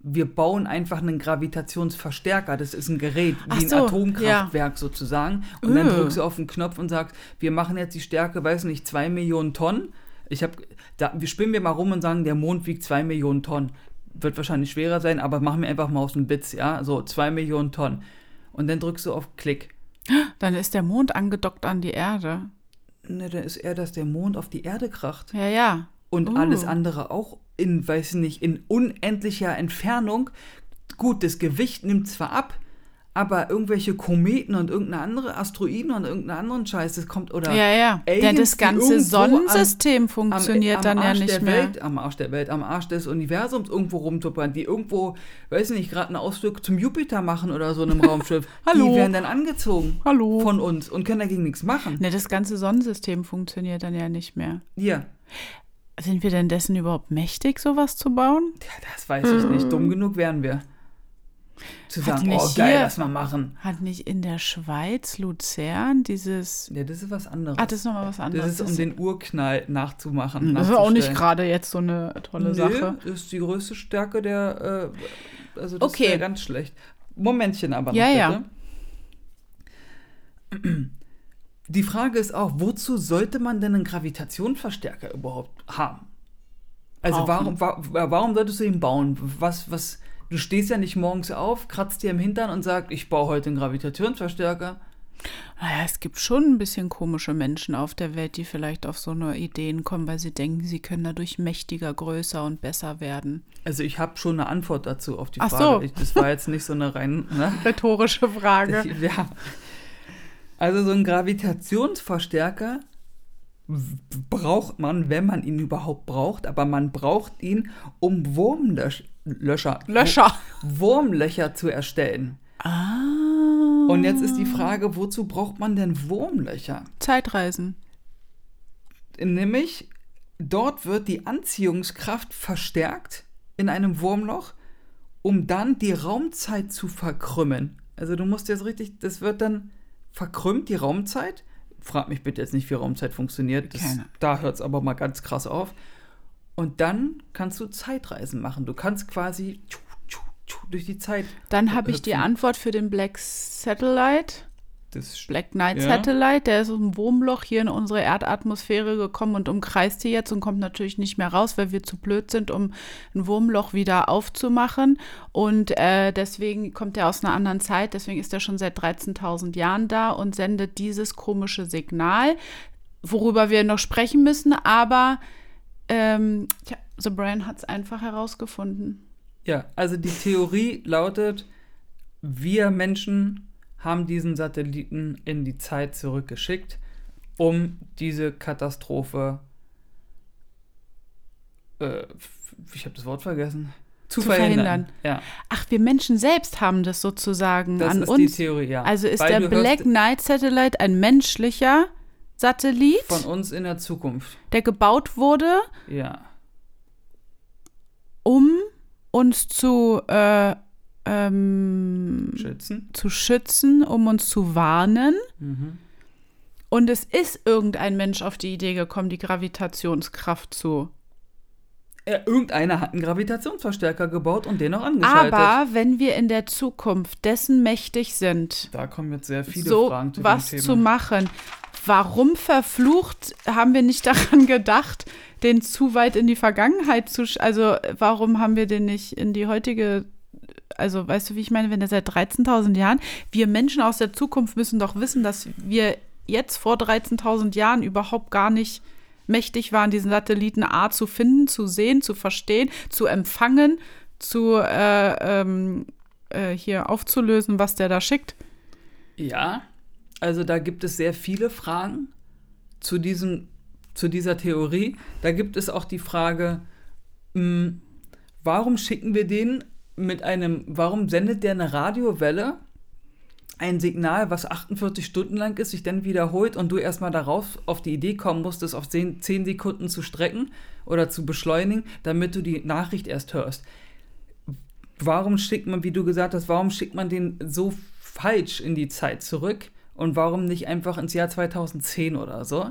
Wir bauen einfach einen Gravitationsverstärker. Das ist ein Gerät, Ach wie ein so, Atomkraftwerk sozusagen. Und dann Öh. drückst du auf den Knopf und sagst, wir machen jetzt die Stärke, weiß nicht, zwei Millionen Tonnen. Ich habe, da, wir spinnen wir mal rum und sagen, der Mond wiegt zwei Millionen Tonnen. Wird wahrscheinlich schwerer sein, aber machen wir einfach mal aus dem Bits, ja, so zwei Millionen Tonnen. Und dann drückst du auf Klick. Dann ist der Mond angedockt an die Erde. Ne, dann ist eher, dass der Mond auf die Erde kracht. Ja, ja. Und Uh. alles andere auch in, weiß ich nicht, in unendlicher Entfernung. Gut, das Gewicht nimmt zwar ab, aber irgendwelche Kometen und irgendeine andere Asteroiden und irgendeinen anderen Scheiß, das kommt oder Ja, ja. Denn das ganze Sonnensystem am, funktioniert am dann ja Arsch nicht der mehr. Welt, am Arsch der Welt, am Arsch des Universums irgendwo rumtuppern, die irgendwo, weiß ich nicht, gerade einen Ausflug zum Jupiter machen oder so in einem *laughs* Raumschiff. Hallo. Die werden dann angezogen Hallo. von uns und können dagegen nichts machen. Ne, das ganze Sonnensystem funktioniert dann ja nicht mehr. Hier, Sind wir denn dessen überhaupt mächtig, sowas zu bauen? ja, das weiß ich nicht. Dumm genug wären wir. Zu Hat sagen, nicht oh geil, hier- lass mal machen. Hat nicht in der Schweiz Luzern dieses. Ja, das ist was anderes. Ah, das ist nochmal was anderes. das ist, um den Urknall nachzumachen. das ist auch nicht gerade jetzt so eine tolle nee, Sache. Das ist die größte Stärke der. Äh, also, das Okay. wäre ganz schlecht. Momentchen aber noch, Ja, bitte. ja. Die Frage ist auch, wozu sollte man denn einen Gravitationsverstärker überhaupt haben? Also warum, wa warum solltest du ihn bauen? Was, was, Du stehst ja nicht morgens auf, kratzt dir im Hintern und sagst, ich baue heute einen Gravitationsverstärker. Naja, es gibt schon ein bisschen komische Menschen auf der Welt, die vielleicht auf so eine Ideen kommen, weil sie denken, sie können dadurch mächtiger, größer und besser werden. Also ich habe schon eine Antwort dazu auf die Ach Frage. so. Ich, das war jetzt nicht so eine rein. Ne? *laughs* Rhetorische Frage. Ja. Also so ein Gravitationsverstärker braucht man, wenn man ihn überhaupt braucht, aber man braucht ihn, um Wurmlöcher Löscher. Wurmlöcher zu erstellen. Ah. Und jetzt ist die Frage, wozu braucht man denn Wurmlöcher? Zeitreisen. Nämlich, dort wird die Anziehungskraft verstärkt in einem Wurmloch, um dann die Raumzeit zu verkrümmen. Also du musst jetzt richtig, das wird dann verkrümmt, die Raumzeit. Frag mich bitte jetzt nicht, wie Raumzeit funktioniert. Das, da hört es aber mal ganz krass auf. Und dann kannst du Zeitreisen machen. Du kannst quasi durch die Zeit. Dann habe ich die. Antwort für den Black Satellite. Das Black Knight Ja. Satellite, der ist aus dem Wurmloch hier in unsere Erdatmosphäre gekommen und umkreist hier jetzt und kommt natürlich nicht mehr raus, weil wir zu blöd sind, um ein Wurmloch wieder aufzumachen. Und äh, deswegen kommt er aus einer anderen Zeit, deswegen ist er schon seit 13.000 Jahren da und sendet dieses komische Signal, worüber wir noch sprechen müssen, aber ähm, tja, The Brain hat es einfach herausgefunden. Ja, also die Theorie lautet, wir Menschen haben diesen Satelliten in die Zeit zurückgeschickt, um diese Katastrophe, äh, ich habe das Wort vergessen, zu, Zu verhindern. verhindern. Ja, Ach, wir Menschen selbst haben das sozusagen das an ist uns. die Theorie, ja. Also ist Weil der Black Knight Satellite ein menschlicher Satellit, von uns in der Zukunft. der gebaut wurde, Ja, um uns zu, äh, ähm, schützen. zu schützen, um uns zu warnen. Mhm. Und es ist irgendein Mensch auf die Idee gekommen, die Gravitationskraft zu. Äh, irgendeiner hat einen Gravitationsverstärker gebaut und den auch angeschaltet. Aber wenn wir in der Zukunft dessen mächtig sind, da kommen jetzt sehr viele so Fragen zu was zu machen. Warum verflucht haben wir nicht *laughs* daran gedacht, den zu weit in die Vergangenheit zu, also warum haben wir den nicht in die heutige, also weißt du, wie ich meine, wenn er seit 13.000 Jahren, wir Menschen aus der Zukunft müssen doch wissen, dass wir jetzt vor 13.000 Jahren überhaupt gar nicht mächtig waren, diesen Satelliten A zu finden, zu sehen, zu verstehen, zu empfangen, zu äh, ähm, äh, hier aufzulösen, was der da schickt. Ja, also da gibt es sehr viele Fragen zu, diesem, zu dieser Theorie. Da gibt es auch die Frage, mh, warum schicken wir den mit einem, warum sendet der eine Radiowelle, ein Signal, was 48 Stunden lang ist, sich dann wiederholt und du erstmal darauf auf die Idee kommen musst, es auf 10, 10 Sekunden zu strecken oder zu beschleunigen, damit du die Nachricht erst hörst warum schickt man, wie du gesagt hast, warum schickt man den so falsch in die Zeit zurück und warum nicht einfach ins Jahr 2010 oder so?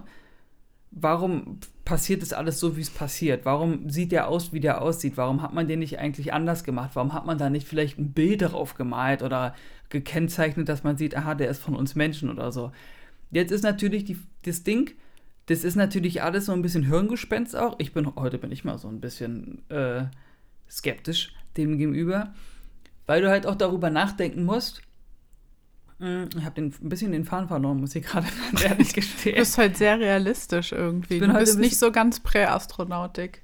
Warum passiert das alles so, wie es passiert? Warum sieht der aus, wie der aussieht? Warum hat man den nicht eigentlich anders gemacht? Warum hat man da nicht vielleicht ein Bild darauf gemalt oder gekennzeichnet, dass man sieht, aha, der ist von uns Menschen oder so? Jetzt ist natürlich die, das Ding, das ist natürlich alles so ein bisschen Hirngespenst auch. Ich bin, heute bin ich mal so ein bisschen äh, skeptisch dem gegenüber, weil du halt auch darüber nachdenken musst. Hm, Ich habe ein bisschen den Faden verloren, muss ich gerade *laughs* ganz ehrlich Du gestehen. bist halt sehr realistisch irgendwie. Du bist nicht so ganz Präastronautik.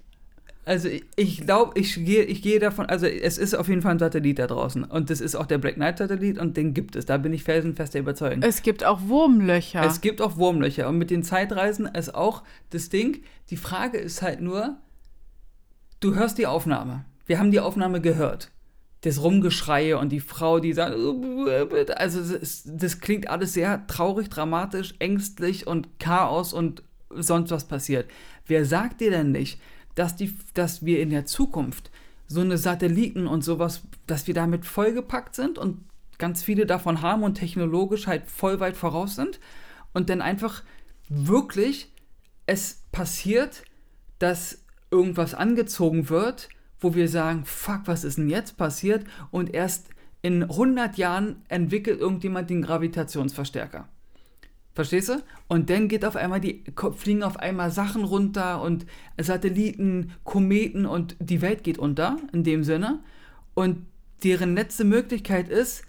Also ich- ich glaube, ich gehe ich gehe davon, also es ist auf jeden Fall ein Satellit da draußen und das ist auch der Black Knight Satellit und den gibt es, da bin ich felsenfest der Überzeugung. Es gibt auch Wurmlöcher. Es gibt auch Wurmlöcher und mit den Zeitreisen ist auch das Ding. Die Frage ist halt nur, du hörst die Aufnahme. Wir haben die Aufnahme gehört. Das Rumgeschreie und die Frau, die sagt, also das, das klingt alles sehr traurig, dramatisch, ängstlich und Chaos und sonst was passiert. Wer sagt dir denn nicht, dass, die, dass wir in der Zukunft so eine Satelliten und sowas, dass wir damit vollgepackt sind und ganz viele davon haben und technologisch halt voll weit voraus sind und dann einfach wirklich es passiert, dass irgendwas angezogen wird, wo wir sagen, fuck, was ist denn jetzt passiert? Und erst in 100 Jahren entwickelt irgendjemand den Gravitationsverstärker. Verstehst du? Und dann geht auf einmal die, fliegen auf einmal Sachen runter und Satelliten, Kometen und die Welt geht unter, in dem Sinne. Und deren letzte Möglichkeit ist,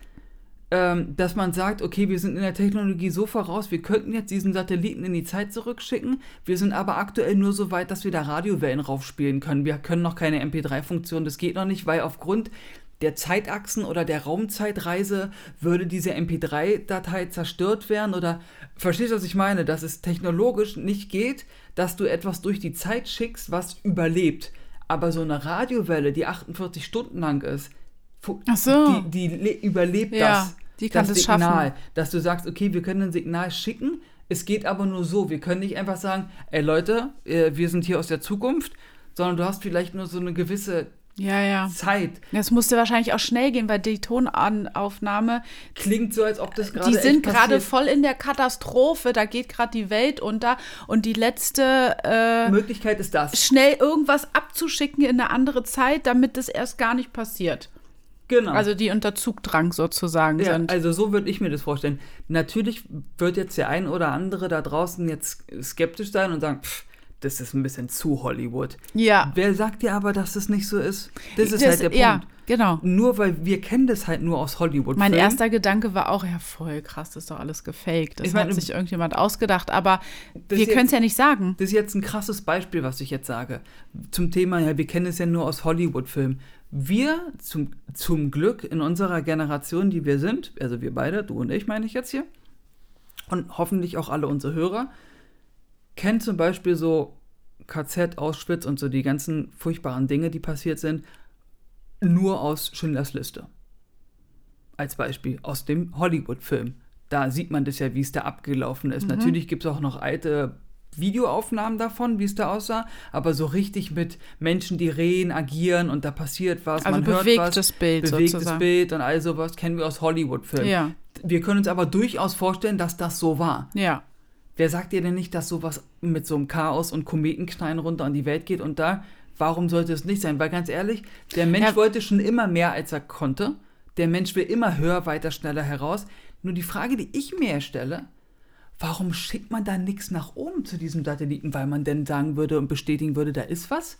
ähm, dass man sagt, okay, wir sind in der Technologie so voraus, wir könnten jetzt diesen Satelliten in die Zeit zurückschicken, wir sind aber aktuell nur so weit, dass wir da Radiowellen raufspielen können. Wir können noch keine MP3-Funktion, das geht noch nicht, weil aufgrund der Zeitachsen oder der Raumzeitreise würde diese MP3-Datei zerstört werden oder verstehst du, was ich meine? Dass es technologisch nicht geht, dass du etwas durch die Zeit schickst, was überlebt. Aber so eine Radiowelle, die 48 Stunden lang ist, so. die, die überlebt Ja, das. Die kann das das Signal, schaffen. dass du sagst, okay, wir können ein Signal schicken, es geht aber nur so. Wir können nicht einfach sagen, ey Leute, äh, wir sind hier aus der Zukunft, sondern du hast vielleicht nur so eine gewisse Ja, ja. Zeit. Das musste wahrscheinlich auch schnell gehen, weil die Tonanaufnahme, Klingt so, als ob das gerade die sind gerade voll in der Katastrophe, da geht gerade die Welt unter und die letzte äh, Möglichkeit ist das. schnell irgendwas abzuschicken in eine andere Zeit, damit das erst gar nicht passiert. Genau. Also die unter Zugdrang sozusagen ja, sind. also so würde ich mir das vorstellen. Natürlich wird jetzt der ein oder andere da draußen jetzt skeptisch sein und sagen, pff, das ist ein bisschen zu Hollywood. ja. Wer sagt dir aber, dass das nicht so ist? Das ist Das- halt der Punkt. Ja, genau. Nur weil wir kennen das halt nur aus Hollywood. Mein erster Gedanke war auch, ja voll krass, das ist doch alles gefaked. Das Ich meine, hat sich irgendjemand ausgedacht, aber wir können es ja nicht sagen. Das ist jetzt ein krasses Beispiel, was ich jetzt sage. Zum Thema, ja, wir kennen es ja nur aus Hollywood-Filmen. Wir, zum, zum Glück in unserer Generation, die wir sind, also wir beide, du und ich meine ich jetzt hier, und hoffentlich auch alle unsere Hörer, kennen zum Beispiel so KZ, Auschwitz und so die ganzen furchtbaren Dinge, die passiert sind, nur aus Schindlers Liste. Als Beispiel aus dem Hollywood-Film. Da sieht man das ja, wie es da abgelaufen ist. Natürlich gibt es auch noch alte Videoaufnahmen davon, wie es da aussah, aber so richtig mit Menschen, die reden, agieren und da passiert was, Also man hört bewegtes was, Bild bewegtes sozusagen. Bild und all sowas kennen wir aus Hollywood-Filmen. Ja, Wir können uns aber durchaus vorstellen, dass das so war. ja. Wer sagt dir denn nicht, dass sowas mit so einem Chaos und Kometenknallen runter an die Welt geht und da, warum sollte es nicht sein? Weil ganz ehrlich, der Mensch Ja. wollte schon immer mehr, als er konnte. Der Mensch will immer höher, weiter, schneller heraus. Nur die Frage, die ich mir stelle, warum schickt man da nichts nach oben zu diesem Satelliten, weil man denn sagen würde und bestätigen würde, da ist was?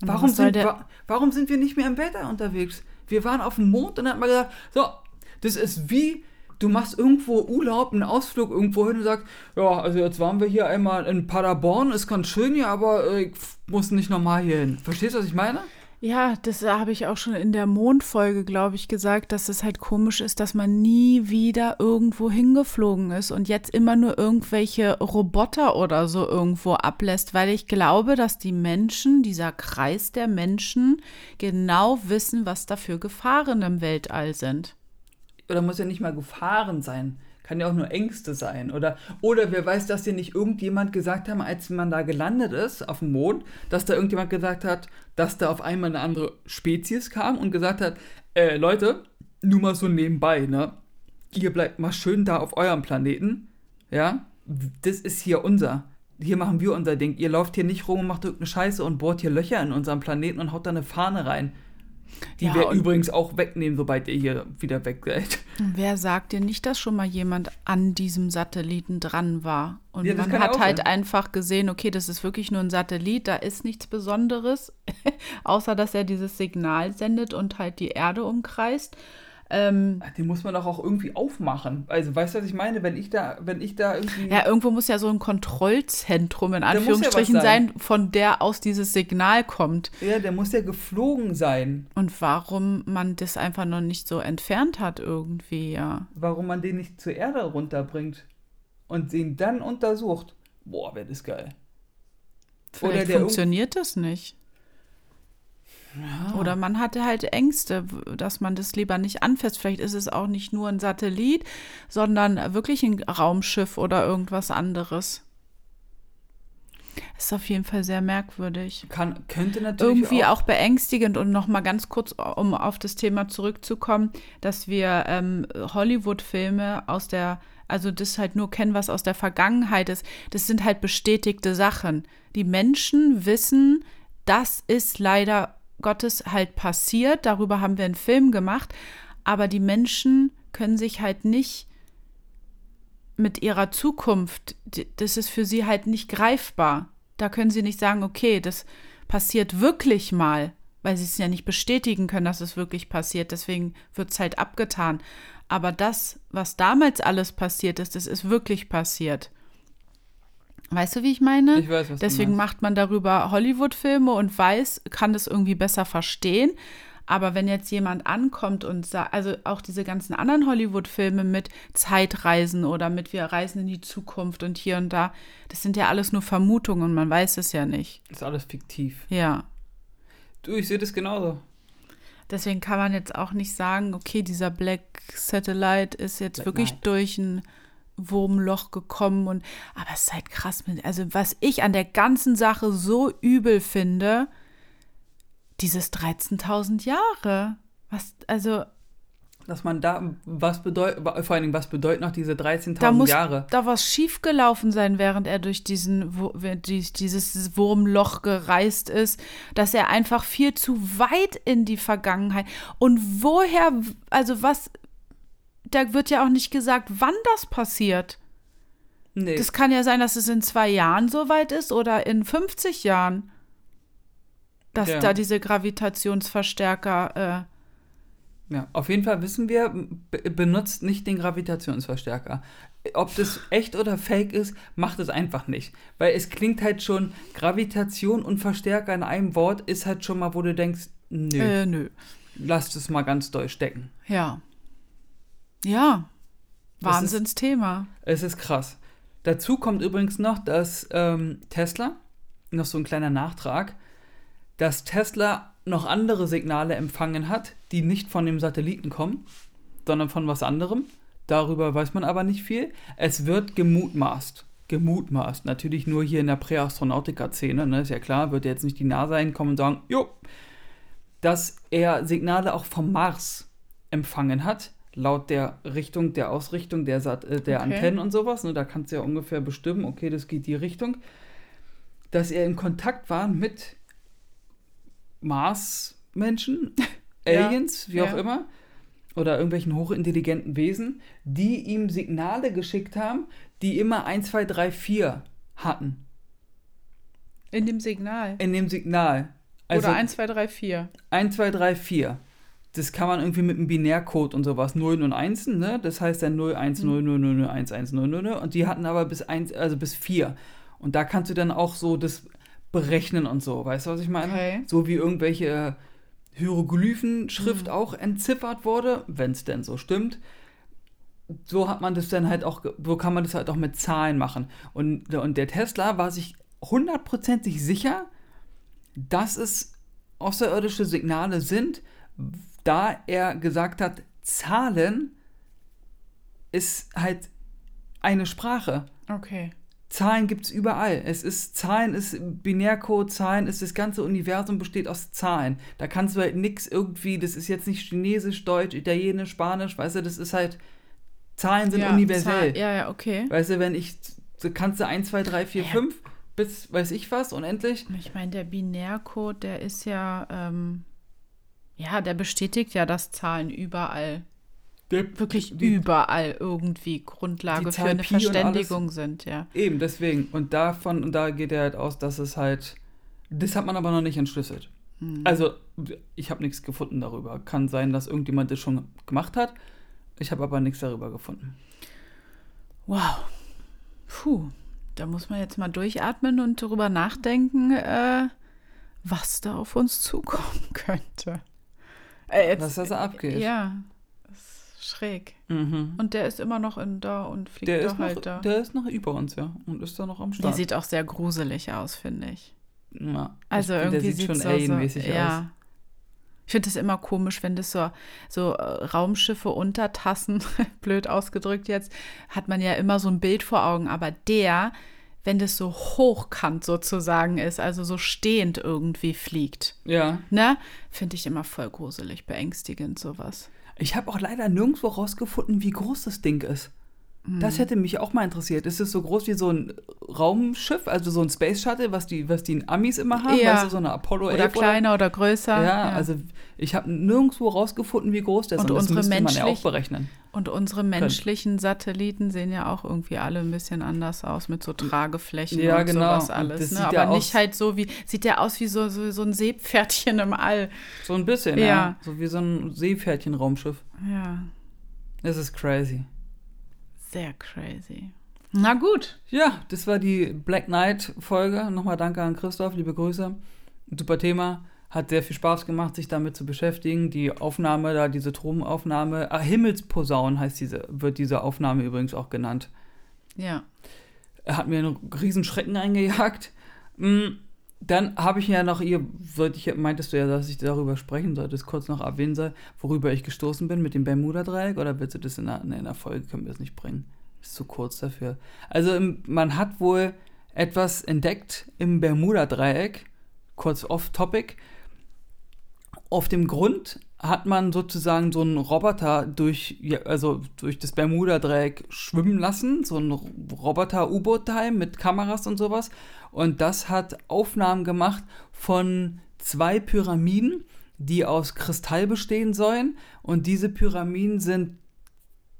Warum was sind, wa warum sind wir nicht mehr im Weltall unterwegs? Wir waren auf dem Mond und dann hat man gesagt, so, das ist wie, du machst irgendwo Urlaub, einen Ausflug irgendwo hin und sagst, ja, also jetzt waren wir hier einmal in Paderborn, ist ganz schön hier, aber äh, ich muss nicht nochmal hier hin. Verstehst du, was ich meine? Ja, das habe ich auch schon in der Mondfolge, glaube ich, gesagt, dass es halt komisch ist, dass man nie wieder irgendwo hingeflogen ist und jetzt immer nur irgendwelche Roboter oder so irgendwo ablässt, weil ich glaube, dass die Menschen, dieser Kreis der Menschen, genau wissen, was da für Gefahren im Weltall sind. Oder muss ja nicht mal Gefahren sein. Kann ja auch nur Ängste sein. Oder, oder wer weiß, dass dir nicht irgendjemand gesagt haben, als man da gelandet ist auf dem Mond, dass da irgendjemand gesagt hat, dass da auf einmal eine andere Spezies kam und gesagt hat, äh, Leute, nur mal so nebenbei, ne? Ihr bleibt mal schön da auf eurem Planeten. Ja? Das ist hier unser. Hier machen wir unser Ding. Ihr lauft hier nicht rum und macht irgendeine Scheiße und bohrt hier Löcher in unserem Planeten und haut da eine Fahne rein. Die Ja, wir übrigens auch wegnehmen, sobald ihr hier wieder weg seid. Wer sagt dir nicht, dass schon mal jemand an diesem Satelliten dran war? Und Ja, man hat halt sein. einfach gesehen, okay, das ist wirklich nur ein Satellit, da ist nichts Besonderes, *laughs* außer dass er dieses Signal sendet und halt die Erde umkreist. Ähm, Den muss man doch auch irgendwie aufmachen. Also, weißt du, was ich meine? Wenn ich da, wenn ich da irgendwie. ja, irgendwo muss ja so ein Kontrollzentrum in muss ja Anführungsstrichen sein. sein, von der aus dieses Signal kommt. Ja, der muss ja geflogen sein. Und warum man das einfach noch nicht so entfernt hat irgendwie, ja. Warum man den nicht zur Erde runterbringt und den dann untersucht. Boah, wäre das geil. Vielleicht der funktioniert das nicht. Oder man hatte halt Ängste, dass man das lieber nicht anfasst. Vielleicht ist es auch nicht nur ein Satellit, sondern wirklich ein Raumschiff oder irgendwas anderes. Ist auf jeden Fall sehr merkwürdig. Kann, könnte natürlich Irgendwie auch, beängstigend und noch mal ganz kurz, um auf das Thema zurückzukommen, dass wir ähm, Hollywood-Filme aus der, also das halt nur kennen, was aus der Vergangenheit ist. Das sind halt bestätigte Sachen. Die Menschen wissen, das ist leider Gottes halt passiert. Darüber haben wir einen Film gemacht. Aber die Menschen können sich halt nicht mit ihrer Zukunft, das ist für sie halt nicht greifbar. Da können sie nicht sagen, okay, das passiert wirklich mal, weil sie es ja nicht bestätigen können, dass es wirklich passiert. Deswegen wird es halt abgetan. Aber das, was damals alles passiert ist, das ist wirklich passiert. Weißt du, wie ich meine? Ich weiß, was du Deswegen meinst. macht man darüber Hollywood-Filme und weiß, kann das irgendwie besser verstehen. Aber wenn jetzt jemand ankommt und sagt, also auch diese ganzen anderen Hollywood-Filme mit Zeitreisen oder mit wir reisen in die Zukunft und hier und da, das sind ja alles nur Vermutungen, man weiß es ja nicht. Ist alles fiktiv. Ja. Du, ich sehe das genauso. Deswegen kann man jetzt auch nicht sagen, okay, dieser Black Satellite ist jetzt Black wirklich Knight. durch ein Wurmloch gekommen und aber es ist halt krass mit, also was ich an der ganzen Sache so übel finde, dieses 13.000 Jahre. Was, also Dass man da, was bedeutet, vor allen Dingen, was bedeuten noch diese da 13.000 muss Jahre? da was schiefgelaufen sein, während er durch diesen dieses Wurmloch gereist ist, dass er einfach viel zu weit in die Vergangenheit und woher, also was, da wird ja auch nicht gesagt, wann das passiert. Nee. Das kann ja sein, dass es in zwei Jahren so weit ist oder in 50 Jahren, dass Ja. da diese Gravitationsverstärker, Ja, auf jeden Fall wissen wir, be benutzt nicht den Gravitationsverstärker. Ob das echt oder fake ist, macht es einfach nicht. Weil es klingt halt schon, Gravitation und Verstärker in einem Wort ist halt schon mal, wo du denkst, nö, äh, äh, nö. lass das mal ganz doll stecken. Ja. Ja. Ist- Wahnsinnsthema. Es ist krass. Dazu kommt übrigens noch, dass ähm, Tesla, noch so ein kleiner Nachtrag, dass Tesla noch andere Signale empfangen hat, die nicht von dem Satelliten kommen, sondern von was anderem. Darüber weiß man aber nicht viel. Es wird gemutmaßt. Gemutmaßt. Natürlich nur hier in der Präastronautika-Szene, ne? ist ja klar, wird jetzt nicht die NASA hinkommen und sagen, jo, dass er Signale auch vom Mars empfangen hat, laut der Richtung, der Ausrichtung der, Sat äh, der Okay. Antennen und sowas. Ne? Da kannst du ja ungefähr bestimmen, okay, das geht die Richtung. Dass er in Kontakt war mit Mars-Menschen, *laughs* Ja, Aliens, wie auch ja. immer, oder irgendwelchen hochintelligenten Wesen, die ihm Signale geschickt haben, die immer 1, 2, 3, 4 hatten. In dem Signal. In dem Signal. Also Oder 1, 2, 3, 4. 1, 2, 3, 4. Das kann man irgendwie mit einem Binärcode und sowas. 0 und 1, ne? Das heißt dann 0, 1, 0, 0, 0, 0, 1, 1, 0, 0, 0. Und die hatten aber bis 1, also bis 4. Und da kannst du dann auch so das berechnen und so. Weißt du, was ich meine? Okay. So wie irgendwelche Hieroglyphenschrift auch entziffert wurde, wenn es denn so stimmt. So hat man das dann halt auch, so kann man das halt auch mit Zahlen machen. Und, und der Tesla war sich hundertprozentig sicher, dass es außerirdische Signale sind, da er gesagt hat, Zahlen ist halt eine Sprache. Okay. Zahlen gibt es überall. Es ist Zahlen ist Binärcode, Zahlen ist das ganze Universum besteht aus Zahlen. Da kannst du halt nix irgendwie, das ist jetzt nicht Chinesisch, Deutsch, Italienisch, Spanisch, weißt du, das ist halt Zahlen sind ja, universell. Zahl- Ja, ja, okay. Weißt du, wenn ich so kannst du 1 2 3 4 Ja. 5 bis weiß ich was unendlich. Ich meine, der Binärcode, der ist ja, ähm, ja, der bestätigt ja, dass Zahlen überall, Der, wirklich die- überall irgendwie Grundlage für eine Pi. Verständigung sind, ja. Eben, deswegen. Und davon, und da geht er halt aus, dass es halt. Das hat man aber noch nicht entschlüsselt. Hm. Also, ich habe nichts gefunden darüber. Kann sein, dass irgendjemand das schon gemacht hat. Ich habe aber nichts darüber gefunden. Wow. Puh. Da muss man jetzt mal durchatmen und darüber nachdenken, äh, was da auf uns zukommen *laughs* könnte. Äh, jetzt, Was da so abgeht. Ja, das ist schräg. Mhm. Und der ist immer noch in da und fliegt Der da ist, halt noch, da. der ist noch über uns, ja. Und ist da noch am Der Start. sieht auch sehr gruselig aus, finde ich. ja. Also Ich irgendwie der sieht schon so, alienmäßig so, aus. ja. Ich finde es immer komisch, wenn das so, so äh, Raumschiffe untertassen, *laughs* blöd ausgedrückt jetzt, hat man ja immer so ein Bild vor Augen. Aber der, wenn das so hochkant sozusagen ist, also so stehend irgendwie fliegt, Ja. ne, finde ich immer voll gruselig, beängstigend sowas. Ich habe auch leider nirgendwo rausgefunden, wie groß das Ding ist. Das hätte mich auch mal interessiert. Ist es so groß wie so ein Raumschiff, also so ein Space Shuttle, was die, was die Amis immer haben? Ja. Weißt du, so eine Apollo Oder 11 kleiner oder größer. ja, also ich habe nirgendwo rausgefunden, wie groß der ist. Und das unsere müsste man ja auch berechnen. Und unsere menschlichen Satelliten sehen ja auch irgendwie alle ein bisschen anders aus mit so Trageflächen Ja, und genau. sowas Und alles. das Ne? Aber ja nicht halt so wie, sieht ja aus wie so, so, so ein Seepferdchen im All. So ein bisschen, ja. Ja. So wie so ein Seepferdchen-Raumschiff. Ja, Das ist crazy. Sehr crazy. Na gut. Ja, das war die Black Knight-Folge. Nochmal danke an Christoph, liebe Grüße. Super Thema. Hat sehr viel Spaß gemacht, sich damit zu beschäftigen. Die Aufnahme, da diese Tropenaufnahme, ah, Himmelsposaun heißt diese, wird diese Aufnahme übrigens auch genannt. Ja. hat mir einen riesen Schrecken eingejagt. Mm, Dann habe ich ja noch, ihr, ich, meintest du ja, dass ich darüber sprechen sollte, es kurz noch erwähnen soll, worüber ich gestoßen bin mit dem Bermuda-Dreieck, oder willst du das in der, in der Folge, können wir das nicht bringen? Ist zu kurz dafür. Also man hat wohl etwas entdeckt im Bermuda-Dreieck, kurz off-topic. Auf dem Grund hat man sozusagen so einen Roboter durch, also durch das Bermuda-Dreieck schwimmen lassen, so ein Roboter-U-Boot-Teil mit Kameras und sowas. Und das hat Aufnahmen gemacht von zwei Pyramiden, die aus Kristall bestehen sollen. Und diese Pyramiden sind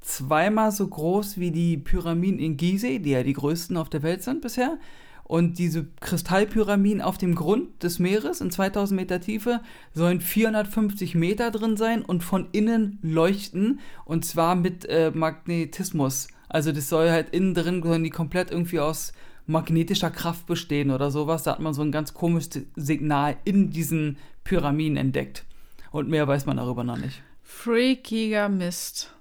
zweimal so groß wie die Pyramiden in Gizeh, die ja die größten auf der Welt sind bisher. Und diese Kristallpyramiden auf dem Grund des Meeres in 2000 Meter Tiefe sollen 450 Meter drin sein und von innen leuchten. Und zwar mit äh, Magnetismus. Also das soll halt innen drin, sollen die komplett irgendwie aus magnetischer Kraft bestehen oder sowas. Da hat man so ein ganz komisches Signal in diesen Pyramiden entdeckt. Und mehr weiß man darüber noch nicht. Freakiger Mist.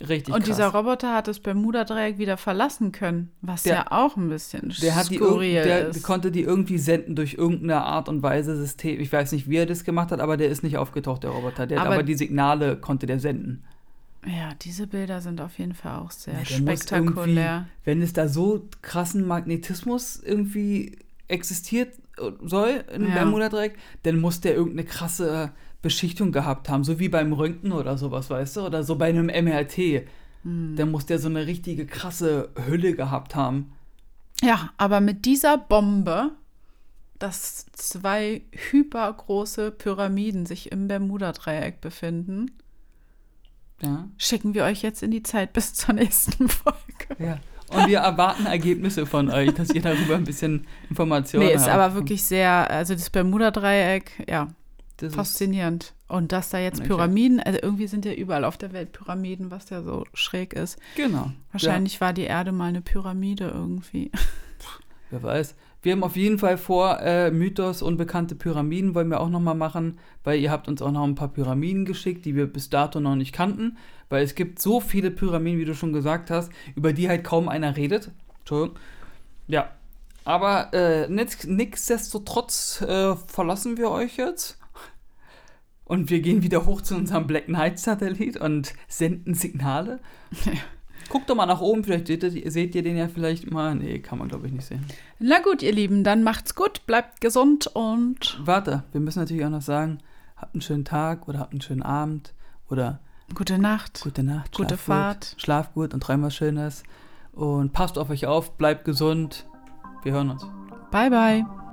Richtig Und krass. dieser Roboter hat das Bermuda-Dreieck wieder verlassen können, was Der- ja auch ein bisschen Der, hat die skurril der ist. konnte die irgendwie senden durch irgendeine Art und Weise System. Ich weiß nicht, wie er das gemacht hat, aber der ist nicht aufgetaucht, der Roboter. Der, Aber- aber die Signale konnte der senden. Ja, diese Bilder sind auf jeden Fall auch sehr Ja, spektakulär. Wenn es da so krassen Magnetismus irgendwie existiert äh, soll im Ja. Bermuda-Dreieck, dann muss der irgendeine krasse Beschichtung gehabt haben, so wie beim Röntgen oder sowas, weißt du? Oder so bei einem MRT. Hm. Dann muss der so eine richtige krasse Hülle gehabt haben. Ja, aber mit dieser Bombe, dass zwei hypergroße Pyramiden sich im Bermuda-Dreieck befinden, Ja. schicken wir euch jetzt in die Zeit bis zur nächsten *laughs* Folge. Ja. Und wir erwarten Ergebnisse von euch, dass ihr darüber ein bisschen Informationen Nee, habt. ist aber wirklich sehr, also das Bermuda-Dreieck, ja, Das faszinierend. Und dass da jetzt. Pyramiden, also irgendwie sind ja überall auf der Welt Pyramiden, was ja so schräg ist. Genau. Wahrscheinlich war die Erde mal eine Pyramide irgendwie. Ja, wer weiß. Wir haben auf jeden Fall vor, äh, Mythos unbekannte Pyramiden wollen wir auch nochmal machen, weil ihr habt uns auch noch ein paar Pyramiden geschickt, die wir bis dato noch nicht kannten. Weil es gibt so viele Pyramiden, wie du schon gesagt hast, über die halt kaum einer redet. Entschuldigung. Ja. Aber äh, nichtsdestotrotz äh, verlassen wir euch jetzt. Und wir gehen wieder hoch zu unserem Black Knight Satellit und senden Signale. *laughs* Guckt doch mal nach oben, vielleicht seht ihr, seht ihr den ja vielleicht mal. Nee, kann man glaube ich nicht sehen. Na gut, ihr Lieben, dann macht's gut, bleibt gesund und Warte, wir müssen natürlich auch noch sagen, habt einen schönen Tag oder habt einen schönen Abend oder gute Nacht. gute Nacht. Gute schlaf Fahrt. Gut, schlaf gut und träum was Schönes. Und passt auf euch auf, bleibt gesund. Wir hören uns. Bye, bye.